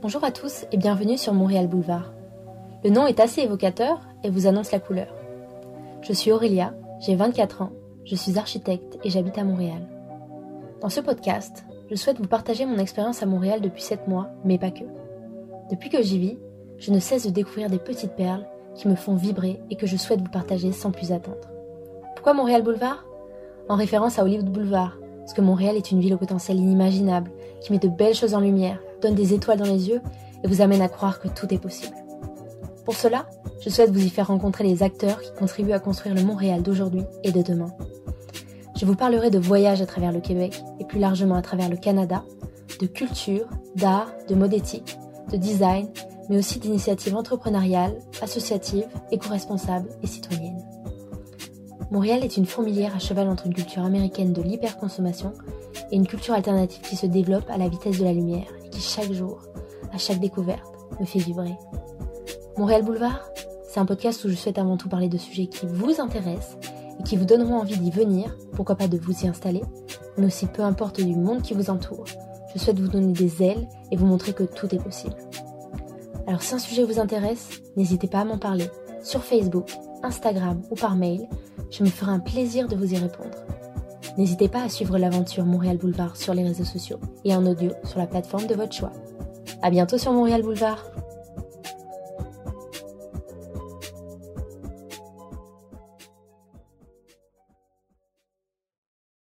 Bonjour à tous et bienvenue sur Montréal Boulevard. Le nom est assez évocateur et vous annonce la couleur. Je suis Aurélia, j'ai 24 ans, je suis architecte et j'habite à Montréal. Dans ce podcast, je souhaite vous partager mon expérience à Montréal depuis 7 mois, mais pas que. Depuis que j'y vis, je ne cesse de découvrir des petites perles qui me font vibrer et que je souhaite vous partager sans plus attendre. Pourquoi Montréal Boulevard? En référence à Hollywood Boulevard, parce que Montréal est une ville au potentiel inimaginable, qui met de belles choses en lumière, donne des étoiles dans les yeux et vous amène à croire que tout est possible. Pour cela, je souhaite vous y faire rencontrer les acteurs qui contribuent à construire le Montréal d'aujourd'hui et de demain. Je vous parlerai de voyages à travers le Québec et plus largement à travers le Canada, de culture, d'art, de mode éthique, de design, mais aussi d'initiatives entrepreneuriales, associatives, éco-responsables et citoyennes. Montréal est une fourmilière à cheval entre une culture américaine de l'hyperconsommation et une culture alternative qui se développe à la vitesse de la lumière et qui chaque jour, à chaque découverte, me fait vibrer. Montréal Boulevard, c'est un podcast où je souhaite avant tout parler de sujets qui vous intéressent et qui vous donneront envie d'y venir, pourquoi pas de vous y installer, mais aussi peu importe du monde qui vous entoure, je souhaite vous donner des ailes et vous montrer que tout est possible. Alors si un sujet vous intéresse, n'hésitez pas à m'en parler sur Facebook, Instagram ou par mail je me ferai un plaisir de vous y répondre. N'hésitez pas à suivre l'aventure Montréal Boulevard sur les réseaux sociaux et en audio sur la plateforme de votre choix. À bientôt sur Montréal Boulevard!